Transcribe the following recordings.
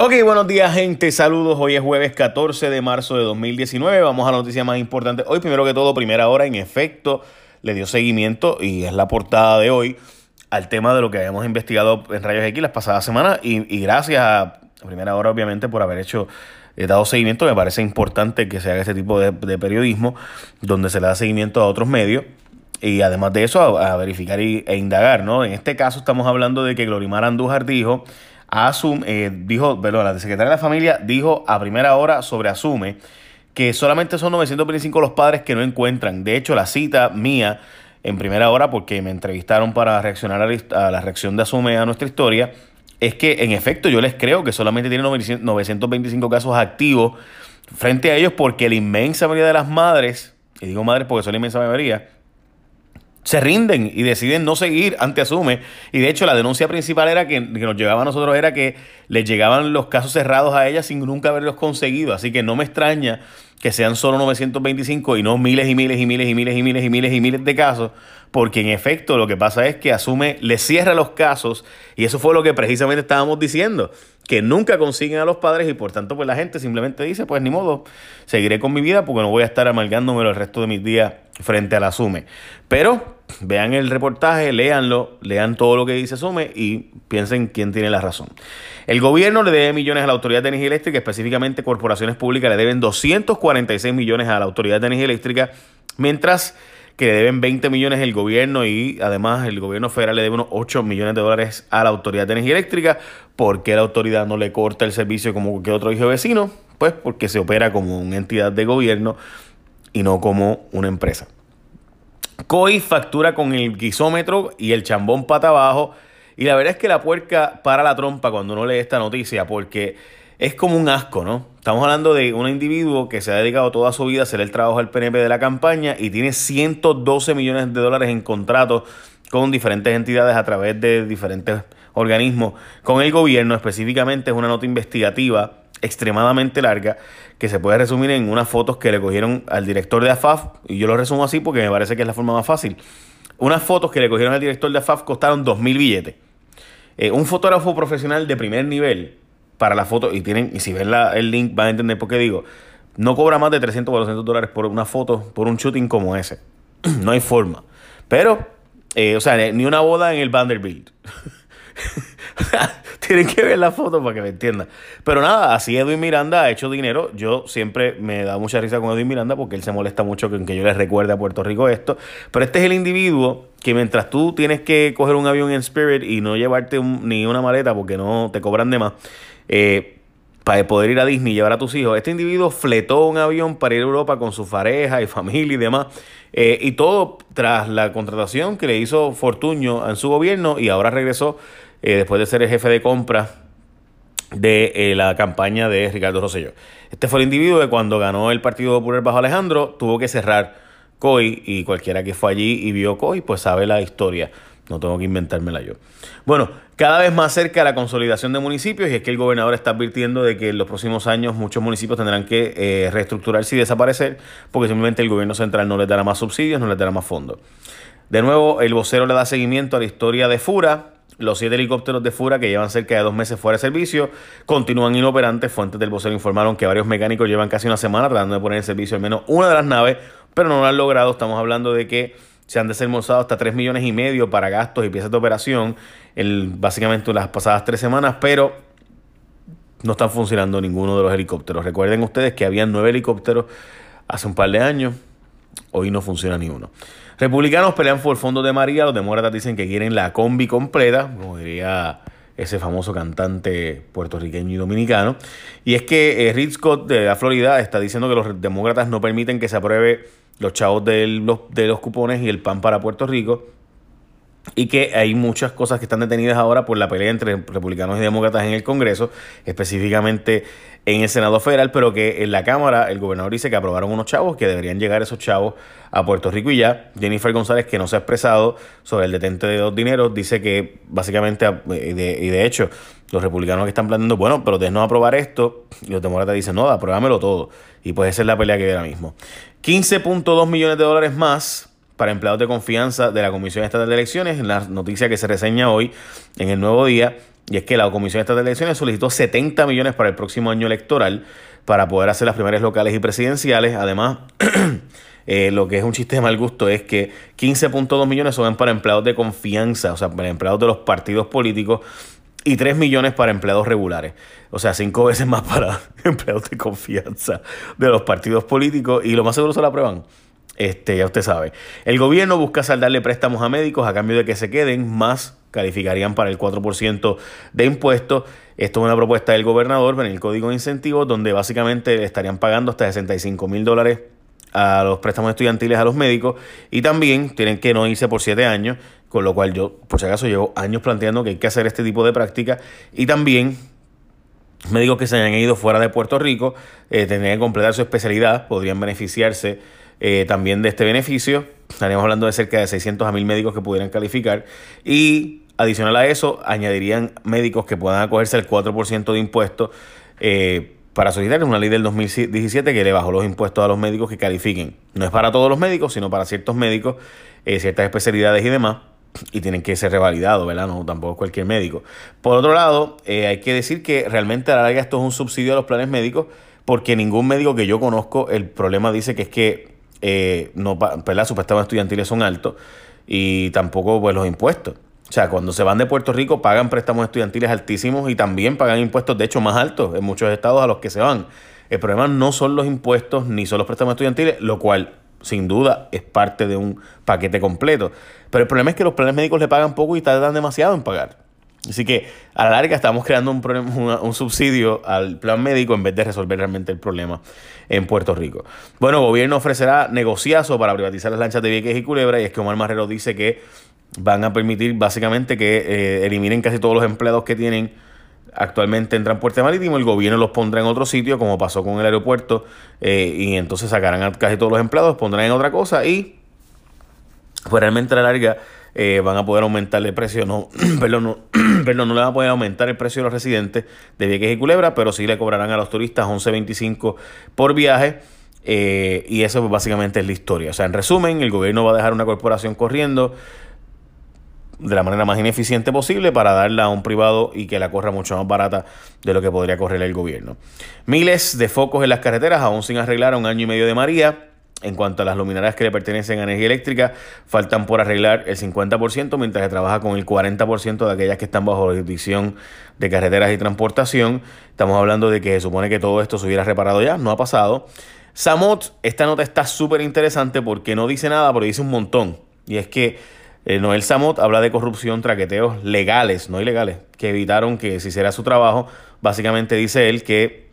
Ok, buenos días gente, saludos. Hoy es jueves 14 de marzo de 2019. Vamos a la noticia más importante. Hoy, primero que todo, primera hora, en efecto, le dio seguimiento y es la portada de hoy al tema de lo que habíamos investigado en Rayos X las pasadas semanas. Y, gracias a primera hora, obviamente, por haber hecho he dado seguimiento. Me parece importante que se haga este tipo de, periodismo donde se le da seguimiento a otros medios y además de eso a, verificar e indagar, ¿no? En este caso estamos hablando de que Glorimar Andújar dijo Asum, eh, dijo, perdón, la secretaria de la familia dijo a primera hora sobre Asume que solamente son 925 los padres que no encuentran. De hecho, la cita mía en primera hora, porque me entrevistaron para reaccionar a la reacción de Asume a nuestra historia, es que en efecto yo les creo que solamente tienen 925 casos activos frente a ellos porque la inmensa mayoría de las madres, y digo madres porque son la inmensa mayoría, se rinden y deciden no seguir ante Asume. Y de hecho la denuncia principal era que, que, nos llegaba a nosotros era que les llegaban los casos cerrados a ellas sin nunca haberlos conseguido. Así que no me extraña que sean solo 925 y no miles y miles y miles y miles y miles y miles y miles de casos, porque en efecto lo que pasa es que Asume le cierra los casos y eso fue lo que precisamente estábamos diciendo, que nunca consiguen a los padres y por tanto pues la gente simplemente dice, pues ni modo, seguiré con mi vida porque no voy a estar amalgándome el resto de mis días frente a la Asume. Pero vean el reportaje, léanlo, lean todo lo que dice Asume y piensen quién tiene la razón. El gobierno le debe millones a la Autoridad de Energía Eléctrica, específicamente corporaciones públicas le deben 246 millones a la Autoridad de Energía Eléctrica, mientras que le deben 20 millones el gobierno y además el gobierno federal le debe unos 8 millones de dólares a la Autoridad de Energía Eléctrica. ¿Por qué la autoridad no le corta el servicio como cualquier otro hijo vecino? Pues porque se opera como una entidad de gobierno y no como una empresa. COI factura con el guisómetro y el chambón pata abajo. Y la verdad es que la puerca para la trompa cuando uno lee esta noticia, porque es como un asco, ¿no? Estamos hablando de un individuo que se ha dedicado toda su vida a hacer el trabajo del PNP de la campaña y tiene 112 millones de dólares en contratos con diferentes entidades a través de diferentes organismos. Con el gobierno específicamente es una nota investigativa extremadamente larga que se puede resumir en unas fotos que le cogieron al director de AFAF, y yo lo resumo así porque me parece que es la forma más fácil. Unas fotos que le cogieron al director de AFAF costaron 2.000 billetes. Eh, un fotógrafo profesional de primer nivel para la foto, y tienen y si ven el link van a entender por qué digo, no cobra más de 300 o 400 dólares por una foto, por un shooting como ese. no hay forma. Pero, eh, o sea, ni una boda en el Vanderbilt. Tienen que ver la foto para que me entiendan. Pero nada, así Edwin Miranda ha hecho dinero. Yo siempre me da mucha risa con Edwin Miranda porque él se molesta mucho con que yo le recuerde a Puerto Rico esto. Pero este es el individuo que mientras tú tienes que coger un avión en Spirit y no llevarte ni una maleta porque no te cobran de más, eh, para poder ir a Disney y llevar a tus hijos. Este individuo fletó un avión para ir a Europa con su pareja y familia y demás. Eh, y todo tras la contratación que le hizo Fortuño en su gobierno y ahora regresó eh, después de ser el jefe de compra de eh, la campaña de Ricardo Rosselló. Este fue el individuo que cuando ganó el Partido Popular bajo Alejandro tuvo que cerrar COI y cualquiera que fue allí y vio COI pues sabe la historia. No tengo que inventármela yo. Bueno, cada vez más cerca la consolidación de municipios y es que el gobernador está advirtiendo de que en los próximos años muchos municipios tendrán que eh, reestructurarse y desaparecer porque simplemente el gobierno central no les dará más subsidios, no les dará más fondos. De nuevo, el vocero le da seguimiento a la historia de Fura, los siete helicópteros de Fura que llevan cerca de dos meses fuera de servicio continúan inoperantes. Fuentes del vocero informaron que varios mecánicos llevan casi una semana tratando de poner en servicio al menos una de las naves, pero no lo han logrado. Estamos hablando de que se han desembolsado hasta 3 millones y medio para gastos y piezas de operación, el, básicamente las pasadas tres semanas, pero no están funcionando ninguno de los helicópteros. Recuerden ustedes que habían nueve helicópteros hace un par de años, hoy no funciona ni uno. Republicanos pelean por el fondo de María, los demócratas dicen que quieren la combi completa, como diría ese famoso cantante puertorriqueño y dominicano. Y es que eh, Scott de la Florida está diciendo que los demócratas no permiten que se apruebe los chavos los, de los cupones y el pan para Puerto Rico y que hay muchas cosas que están detenidas ahora por la pelea entre republicanos y demócratas en el Congreso, específicamente en el Senado Federal, pero que en la Cámara el gobernador dice que aprobaron unos chavos, que deberían llegar esos chavos a Puerto Rico y ya. Jennifer González, que no se ha expresado sobre el detente de dos dineros, dice que básicamente, y de, hecho, los republicanos que están planteando, bueno, pero de no aprobar esto, y los demócratas dicen, no, apruébamelo todo. Y pues esa es la pelea que hay ahora mismo. 15.2 millones de dólares más para empleados de confianza de la Comisión Estatal de Elecciones. En la noticia que se reseña hoy en el Nuevo Día, y es que la Comisión Estatal de Elecciones solicitó 70 millones para el próximo año electoral para poder hacer las primarias locales y presidenciales. Además, eh, lo que es un chiste de mal gusto es que 15.2 millones son para empleados de confianza, o sea, para empleados de los partidos políticos y 3 millones para empleados regulares. O sea, cinco veces más para empleados de confianza de los partidos políticos y lo más seguro se la aprueban. Este, ya usted sabe. El gobierno busca saldarle préstamos a médicos a cambio de que se queden, más calificarían para el 4% de impuestos. Esto es una propuesta del gobernador en el código de incentivos, donde básicamente estarían pagando hasta 65 mil dólares a los préstamos estudiantiles a los médicos y también tienen que no irse por siete años, con lo cual yo, por si acaso, llevo años planteando que hay que hacer este tipo de práctica y también médicos que se hayan ido fuera de Puerto Rico eh, tendrían que completar su especialidad, podrían beneficiarse eh, también de este beneficio. Estaríamos hablando de cerca de 600 a 1000 médicos que pudieran calificar. Y adicional a eso, añadirían médicos que puedan acogerse al 4% de impuestos eh, para solicitar una ley del 2017 que le bajó los impuestos a los médicos que califiquen. No es para todos los médicos, sino para ciertos médicos, eh, ciertas especialidades y demás. Y tienen que ser revalidados, ¿verdad? No, tampoco cualquier médico. Por otro lado, hay que decir que realmente a la larga esto es un subsidio a los planes médicos, porque ningún médico que yo conozco, el problema dice que es que eh, no, ¿verdad? supuestamente estudiantiles son altos y tampoco pues los impuestos. O sea, cuando se van de Puerto Rico pagan préstamos estudiantiles altísimos y también pagan impuestos, de hecho, más altos en muchos estados a los que se van. El problema no son los impuestos ni son los préstamos estudiantiles, lo cual sin duda es parte de un paquete completo. Pero el problema es que los planes médicos le pagan poco y tardan demasiado en pagar. Así que a la larga estamos creando un, un subsidio al plan médico en vez de resolver realmente el problema en Puerto Rico. Bueno, el gobierno ofrecerá negociazo para privatizar las lanchas de Vieques y Culebra y es que Omar Marrero dice que van a permitir básicamente que eh, eliminen casi todos los empleados que tienen actualmente en transporte marítimo, el gobierno los pondrá en otro sitio, como pasó con el aeropuerto, eh, y entonces sacarán a casi todos los empleados, pondrán en otra cosa y pues realmente a la larga eh, van a poder aumentar el precio, no, perdón, no, perdón, no le van a poder aumentar el precio a los residentes de Vieques y Culebra, pero sí le cobrarán a los turistas 11.25 por viaje. Eh, y eso pues, básicamente es la historia. O sea, en resumen, el gobierno va a dejar una corporación corriendo de la manera más ineficiente posible para darla a un privado y que la corra mucho más barata de lo que podría correr el gobierno. Miles de focos en las carreteras aún sin arreglar a un año y medio de María. En cuanto a las luminarias que le pertenecen a energía eléctrica, faltan por arreglar el 50%, mientras se trabaja con el 40% de aquellas que están bajo la jurisdicción de carreteras y transportación. Estamos hablando de que se supone que todo esto se hubiera reparado ya, no ha pasado. Samot, esta nota está súper interesante porque no dice nada, pero dice un montón. Y es que eh, Noel Samot habla de corrupción, traqueteos legales, no ilegales, que evitaron que se hiciera su trabajo. Básicamente dice él que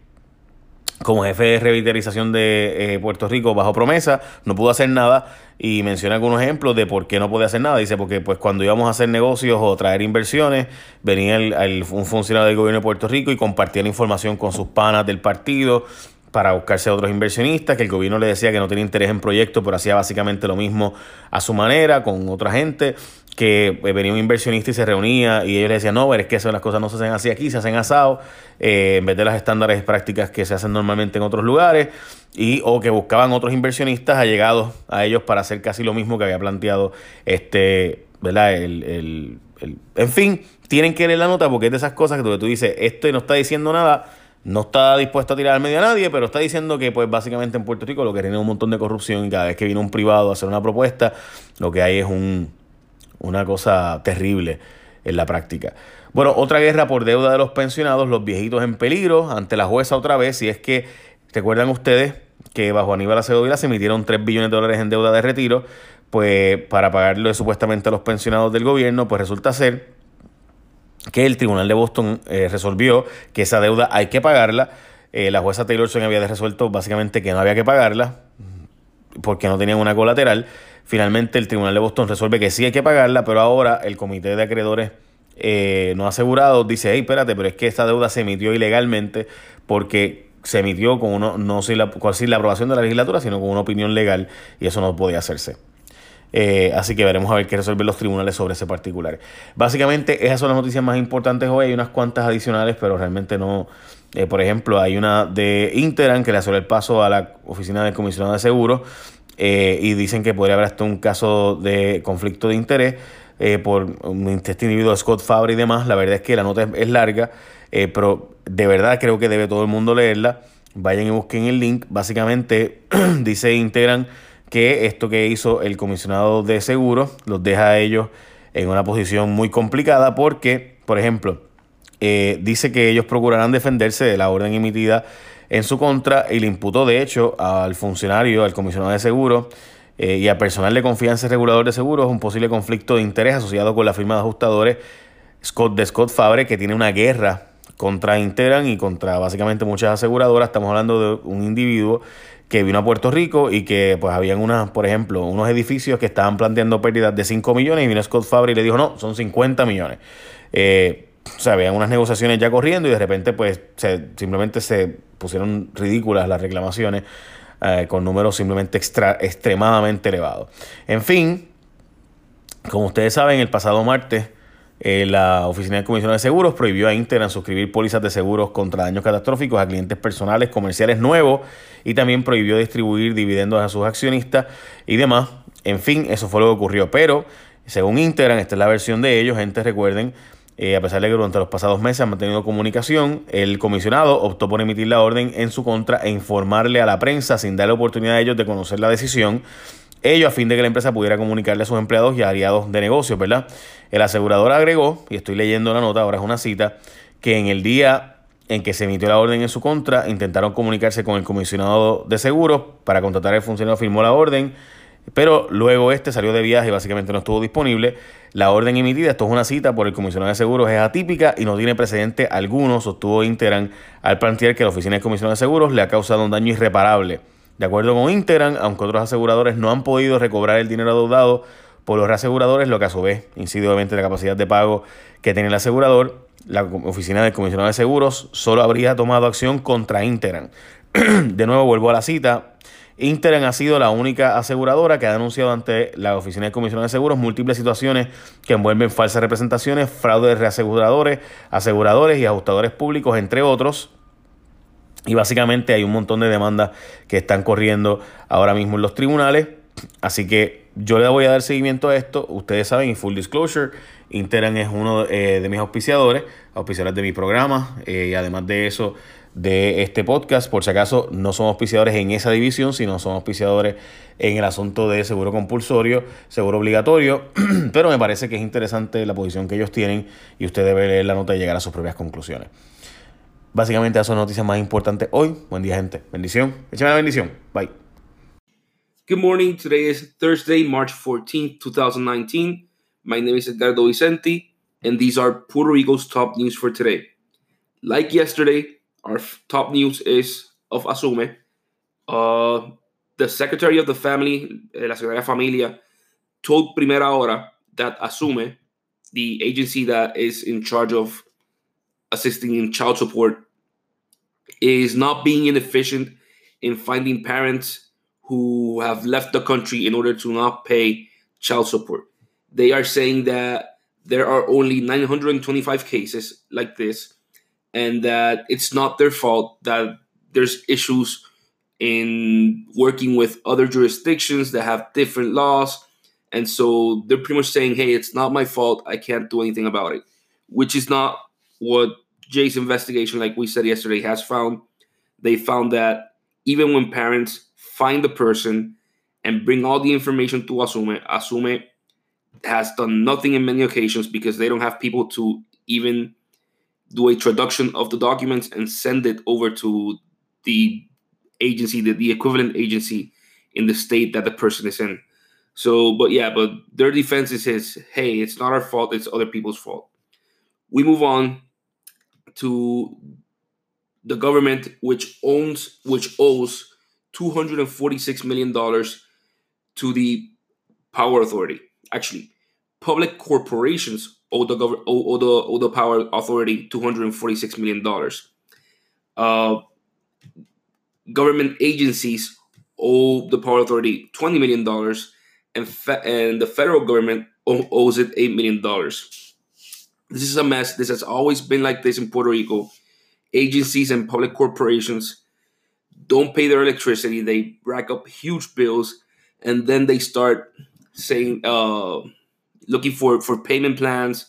como jefe de revitalización de eh, Puerto Rico bajo promesa, no pudo hacer nada y menciona algunos ejemplos de por qué no podía hacer nada. Dice, porque pues cuando íbamos a hacer negocios o traer inversiones, venía el, un funcionario del gobierno de Puerto Rico y compartía la información con sus panas del partido para buscarse a otros inversionistas, que el gobierno le decía que no tenía interés en proyectos, pero hacía básicamente lo mismo a su manera, con otra gente que eh, venía un inversionista y se reunía y ellos le decían, no, pero es que eso, las cosas no se hacen así aquí, se hacen asados, eh, en vez de las estándares prácticas que se hacen normalmente en otros lugares, y o que buscaban otros inversionistas allegados a ellos para hacer casi lo mismo que había planteado este, ¿verdad? El, el, el, en fin, tienen que leer la nota porque es de esas cosas que tú dices, esto no está diciendo nada, no está dispuesto a tirar al medio a nadie, pero está diciendo que pues básicamente en Puerto Rico lo que tiene un montón de corrupción y cada vez que viene un privado a hacer una propuesta, lo que hay es un una cosa terrible en la práctica. Bueno, otra guerra por deuda de los pensionados, los viejitos en peligro ante la jueza otra vez, y es que, ¿recuerdan ustedes que bajo Aníbal Acevedo se emitieron 3 billones de dólares en deuda de retiro? Pues para pagarlo supuestamente a los pensionados del gobierno, pues resulta ser que el Tribunal de Boston eh, resolvió que esa deuda hay que pagarla. Eh, la jueza Taylorson había resuelto básicamente que no había que pagarla porque no tenían una colateral. Finalmente el Tribunal de Boston resuelve que sí hay que pagarla, pero ahora el Comité de Acreedores eh, no asegurado dice, hey, espérate, pero es que esta deuda se emitió ilegalmente porque se emitió con uno, no sin la, sin la aprobación de la legislatura, sino con una opinión legal y eso no podía hacerse. Eh, así que veremos a ver qué resuelven los tribunales sobre ese particular. Básicamente, esas son las noticias más importantes hoy. Hay unas cuantas adicionales, pero realmente no. Eh, por ejemplo, hay una de Interan que le hace el paso a la oficina del comisionado de seguros eh, y dicen que podría haber hasta un caso de conflicto de interés. por este individuo Scott Fabre y demás. La verdad es que la nota es, larga, pero de verdad creo que debe todo el mundo leerla. Vayan y busquen el link. Básicamente dice Integran que esto que hizo el comisionado de seguros los deja a ellos en una posición muy complicada porque, por ejemplo, eh, dice que ellos procurarán defenderse de la orden emitida en su contra y le imputó de hecho al funcionario, al comisionado de seguros, eh, y al personal de confianza y regulador de seguros un posible conflicto de interés asociado con la firma de ajustadores Scott, de Scott Fabre, que tiene una guerra contra Interan y contra básicamente muchas aseguradoras. Estamos hablando de un individuo que vino a Puerto Rico y que pues habían unas, por ejemplo, unos edificios que estaban planteando pérdidas de 5 millones y vino Scott Fabre y le dijo, no, son 50 millones. Eh, o sea, habían unas negociaciones ya corriendo y de repente pues se, simplemente se pusieron ridículas las reclamaciones eh, con números simplemente extra, extremadamente elevados. En fin, como ustedes saben, el pasado martes eh, la Oficina de Comisión de Seguros prohibió a Interan suscribir pólizas de seguros contra daños catastróficos a clientes personales comerciales nuevos y también prohibió distribuir dividendos a sus accionistas y demás. En fin, eso fue lo que ocurrió. Pero, según Interan, esta es la versión de ellos, gente, recuerden, eh, a pesar de que durante los pasados meses han mantenido comunicación, el comisionado optó por emitir la orden en su contra e informarle a la prensa sin darle oportunidad a ellos de conocer la decisión. Ello a fin de que la empresa pudiera comunicarle a sus empleados y aliados de negocios, ¿verdad? El asegurador agregó, y estoy leyendo la nota, ahora es una cita, que en el día en que se emitió la orden en su contra, intentaron comunicarse con el comisionado de seguros para contratar al funcionario, firmó la orden pero luego este salió de viaje y básicamente no estuvo disponible. La orden emitida, esto es una cita por el comisionado de seguros, es atípica y no tiene precedente alguno, sostuvo Interan al plantear que la oficina del comisionado de seguros le ha causado un daño irreparable. De acuerdo con Interan, aunque otros aseguradores no han podido recobrar el dinero adeudado por los reaseguradores, lo que a su vez incide obviamente la capacidad de pago que tiene el asegurador, la oficina del comisionado de seguros solo habría tomado acción contra Interan. de nuevo vuelvo a la cita, Interan ha sido la única aseguradora que ha denunciado ante la Oficina de Comisión de Seguros múltiples situaciones que envuelven falsas representaciones, fraude de reaseguradores, aseguradores y ajustadores públicos, entre otros. Y básicamente hay un montón de demandas que están corriendo ahora mismo en los tribunales. Así que yo le voy a dar seguimiento a esto. Ustedes saben, y full disclosure, Interan es uno eh, de mis auspiciadores, auspiciadores de mi programa. Eh, y además de eso, de este podcast. Por si acaso, no somos auspiciadores en esa división, sino somos auspiciadores en el asunto de seguro compulsorio, seguro obligatorio. Pero me parece que es interesante la posición que ellos tienen y usted debe leer la nota y llegar a sus propias conclusiones. Básicamente, esas son noticias más importantes hoy. Buen día, gente. Bendición. Échame la bendición. Bye. Good morning. Today is Thursday, March 14th, 2019. My name is Edgardo Vicente, and these are Puerto Rico's top news for today. Like yesterday, Our top news is of Asume. Uh, the secretary of the family, eh, la secretaria familia, told Primera Hora that Asume, the agency that is in charge of assisting in child support, is not being inefficient in finding parents who have left the country in order to not pay child support. They are saying that there are only 925 cases like this and that it's not their fault that there's issues in working with other jurisdictions that have different laws. And so they're pretty much saying, hey, it's not my fault. I can't do anything about it, which is not what Jay's investigation, like we said yesterday, has found. They found that even when parents find the person and bring all the information to Asume, Asume has done nothing in many occasions because they don't have people to even do a traduction of the documents and send it over to the agency, the, the equivalent agency in the state that the person is in. So, but yeah, but their defense is, is hey, it's not our fault, it's other people's fault. We move on to the government, which owns, which owes $246 million to the Power Authority. Actually, public corporations owe the, gov- owe, the, owe the Power Authority $246 million. Uh, government agencies owe the Power Authority $20 million, and, fe- and the federal government owes it $8 million. This is a mess. This has always been like this in Puerto Rico. Agencies and public corporations don't pay their electricity, they rack up huge bills, and then they start saying, uh, looking for for payment plans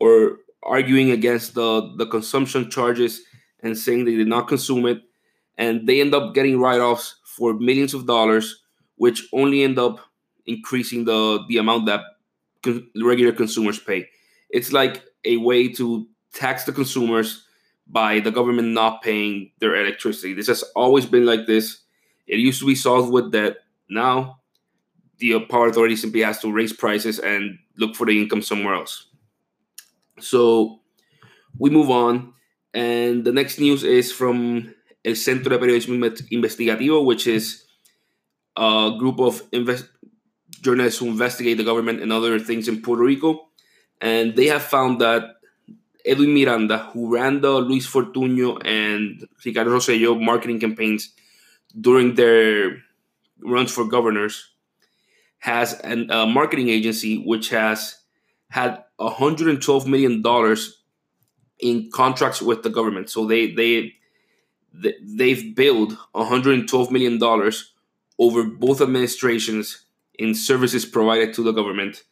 or arguing against the the consumption charges and saying they did not consume it and they end up getting write-offs for millions of dollars which only end up increasing the the amount that con- regular consumers pay it's like a way to tax the consumers by the government not paying their electricity this has always been like this it used to be solved with debt now the power authority simply has to raise prices and look for the income somewhere else. So we move on, and the next news is from El Centro de Periodismo Investigativo, which is a group of invest- journalists who investigate the government and other things in Puerto Rico. And they have found that Edwin Miranda, who ran the Luis Fortuño and Ricardo Rosselló marketing campaigns during their runs for governors, has an, a marketing agency which has had 112 million dollars in contracts with the government. So they they they've billed 112 million dollars over both administrations in services provided to the government.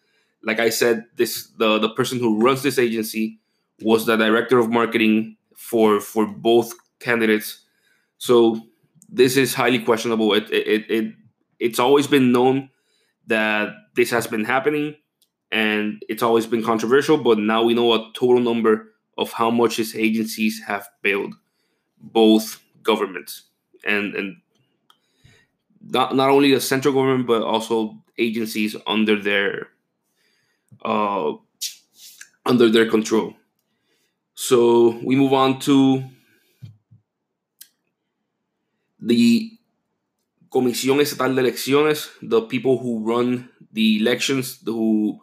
Like I said, this the the person who runs this agency was the director of marketing for for both candidates. So this is highly questionable. It it, it it's always been known that this has been happening and it's always been controversial, but now we know a total number of how much his agencies have bailed both governments and and not, not only the central government but also agencies under their uh under their control. So we move on to the Comisión Estatal de Elecciones, the people who run the elections, who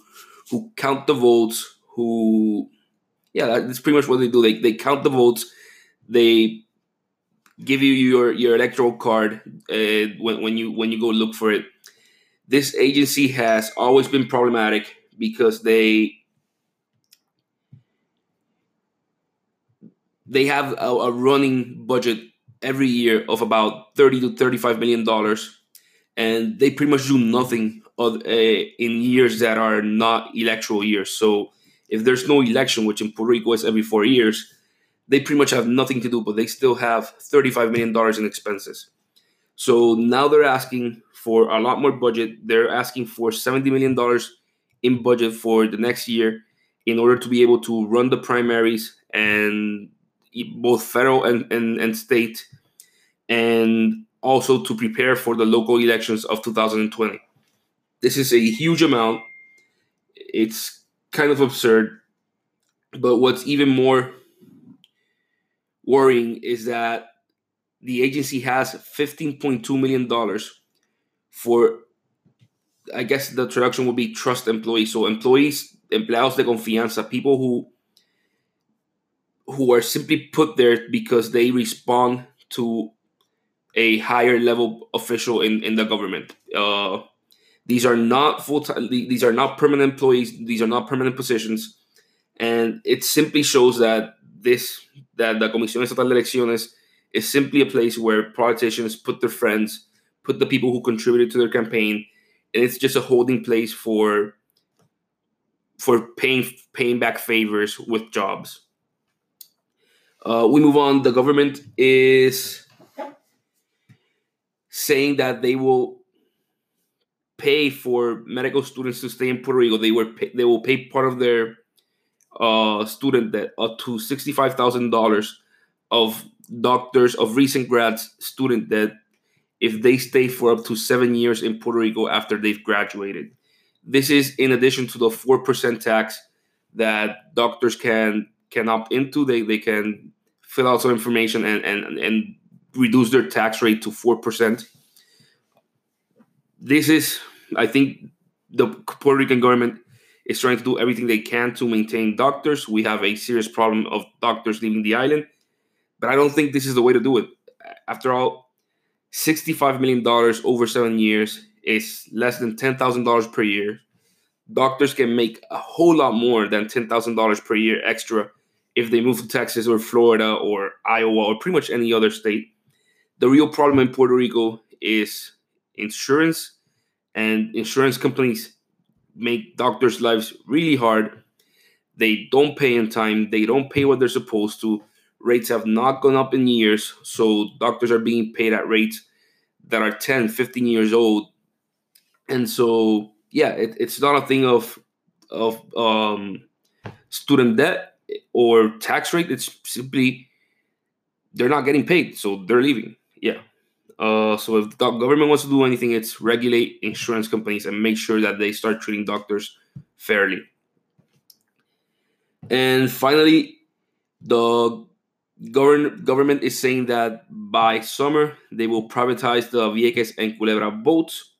who count the votes, who yeah, that's pretty much what they do. They they count the votes, they give you your your electoral card uh, when when you when you go look for it. This agency has always been problematic because they they have a, a running budget every year of about 30 to 35 million dollars. And they pretty much do nothing of, uh, in years that are not electoral years. So if there's no election which in puerto rico is every four years they pretty much have nothing to do but they still have 35 million dollars in expenses. So now they're asking for a lot more budget. They're asking for 70 million dollars in budget for the next year in order to be able to run the primaries and both federal and, and, and state, and also to prepare for the local elections of 2020. This is a huge amount. It's kind of absurd. But what's even more worrying is that the agency has $15.2 million for, I guess the traduction would be trust employees. So employees, empleados de confianza, people who who are simply put there because they respond to a higher level official in, in the government. Uh, these are not full time. These are not permanent employees. These are not permanent positions, and it simply shows that this that the Comisión Estatal de Elecciones is simply a place where politicians put their friends, put the people who contributed to their campaign, it's just a holding place for for paying paying back favors with jobs. Uh, we move on. The government is saying that they will pay for medical students to stay in Puerto Rico. They were pay, they will pay part of their uh, student debt up to sixty five thousand dollars of doctors of recent grads student debt if they stay for up to seven years in Puerto Rico after they've graduated. This is in addition to the four percent tax that doctors can can opt into. They they can fill out some information and and and reduce their tax rate to four percent. This is, I think, the Puerto Rican government is trying to do everything they can to maintain doctors. We have a serious problem of doctors leaving the island, but I don't think this is the way to do it. After all, $65 million over seven years is less than $10,000 per year. Doctors can make a whole lot more than $10,000 per year extra if they move to Texas or Florida or Iowa or pretty much any other state. The real problem in Puerto Rico is insurance, and insurance companies make doctors' lives really hard. They don't pay in time. They don't pay what they're supposed to. Rates have not gone up in years. So doctors are being paid at rates that are 10, 15 years old. And so, yeah, it, it's not a thing of of um, student debt or tax rate. It's simply they're not getting paid, so they're leaving. Yeah. Uh, so if the government wants to do anything, it's regulate insurance companies and make sure that they start treating doctors fairly. And finally, the govern- government is saying that by summer they will privatize the Vieques and Culebra boats.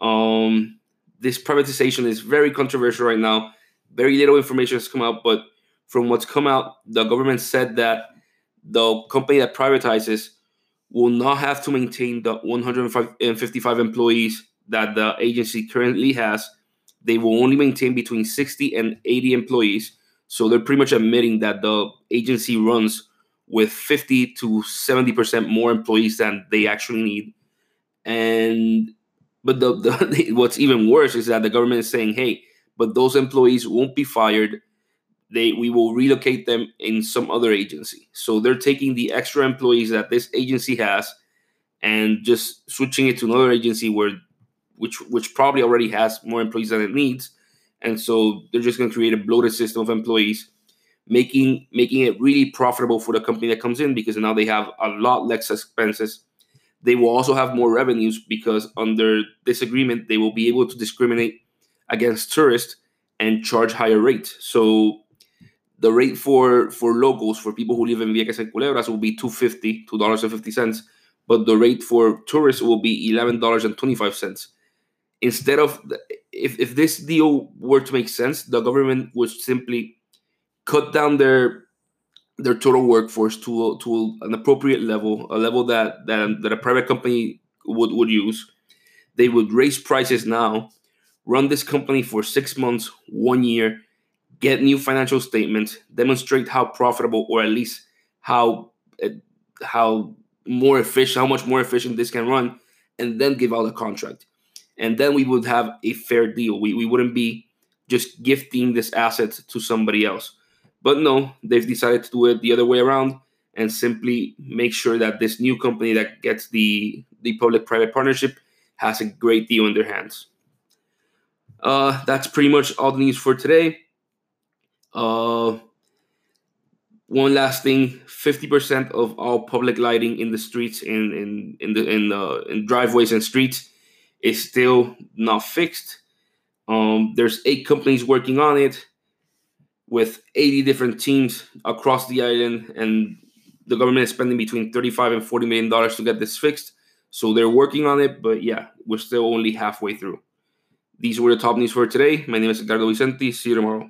Um, this privatization is very controversial right now. Very little information has come out, but from what's come out, the government said that the company that privatizes will not have to maintain the 155 employees that the agency currently has. They will only maintain between 60 and 80 employees. So they're pretty much admitting that the agency runs with 50 to 70% more employees than they actually need. And but the, the what's even worse is that the government is saying, hey, but those employees won't be fired. They we will relocate them in some other agency. So they're taking the extra employees that this agency has and just switching it to another agency where which which probably already has more employees than it needs. And so they're just going to create a bloated system of employees, making making it really profitable for the company that comes in because now they have a lot less expenses they will also have more revenues because under this agreement, they will be able to discriminate against tourists and charge higher rates. So the rate for for locals, for people who live in Vieques and Culebras, will be $2.50, $2.50. But the rate for tourists will be $11.25. Instead of, if, if this deal were to make sense, the government would simply cut down their their total workforce to to an appropriate level, a level that that, that a private company would would use. They would raise prices now, run this company for six months, one year, get new financial statements, demonstrate how profitable or at least how how more efficient, how much more efficient this can run, and then give out a contract. And then we would have a fair deal. We, we wouldn't be just gifting this asset to somebody else. But no, they've decided to do it the other way around and simply make sure that this new company that gets the, the public private partnership has a great deal in their hands. Uh, that's pretty much all the news for today. Uh, one last thing 50% of all public lighting in the streets in in in the in, uh, in driveways and streets is still not fixed um, there's eight companies working on it with 80 different teams across the island, and the government is spending between 35 and 40 million dollars to get this fixed. So they're working on it, but yeah, we're still only halfway through. These were the top news for today. My name is Edgardo Vicente. See you tomorrow.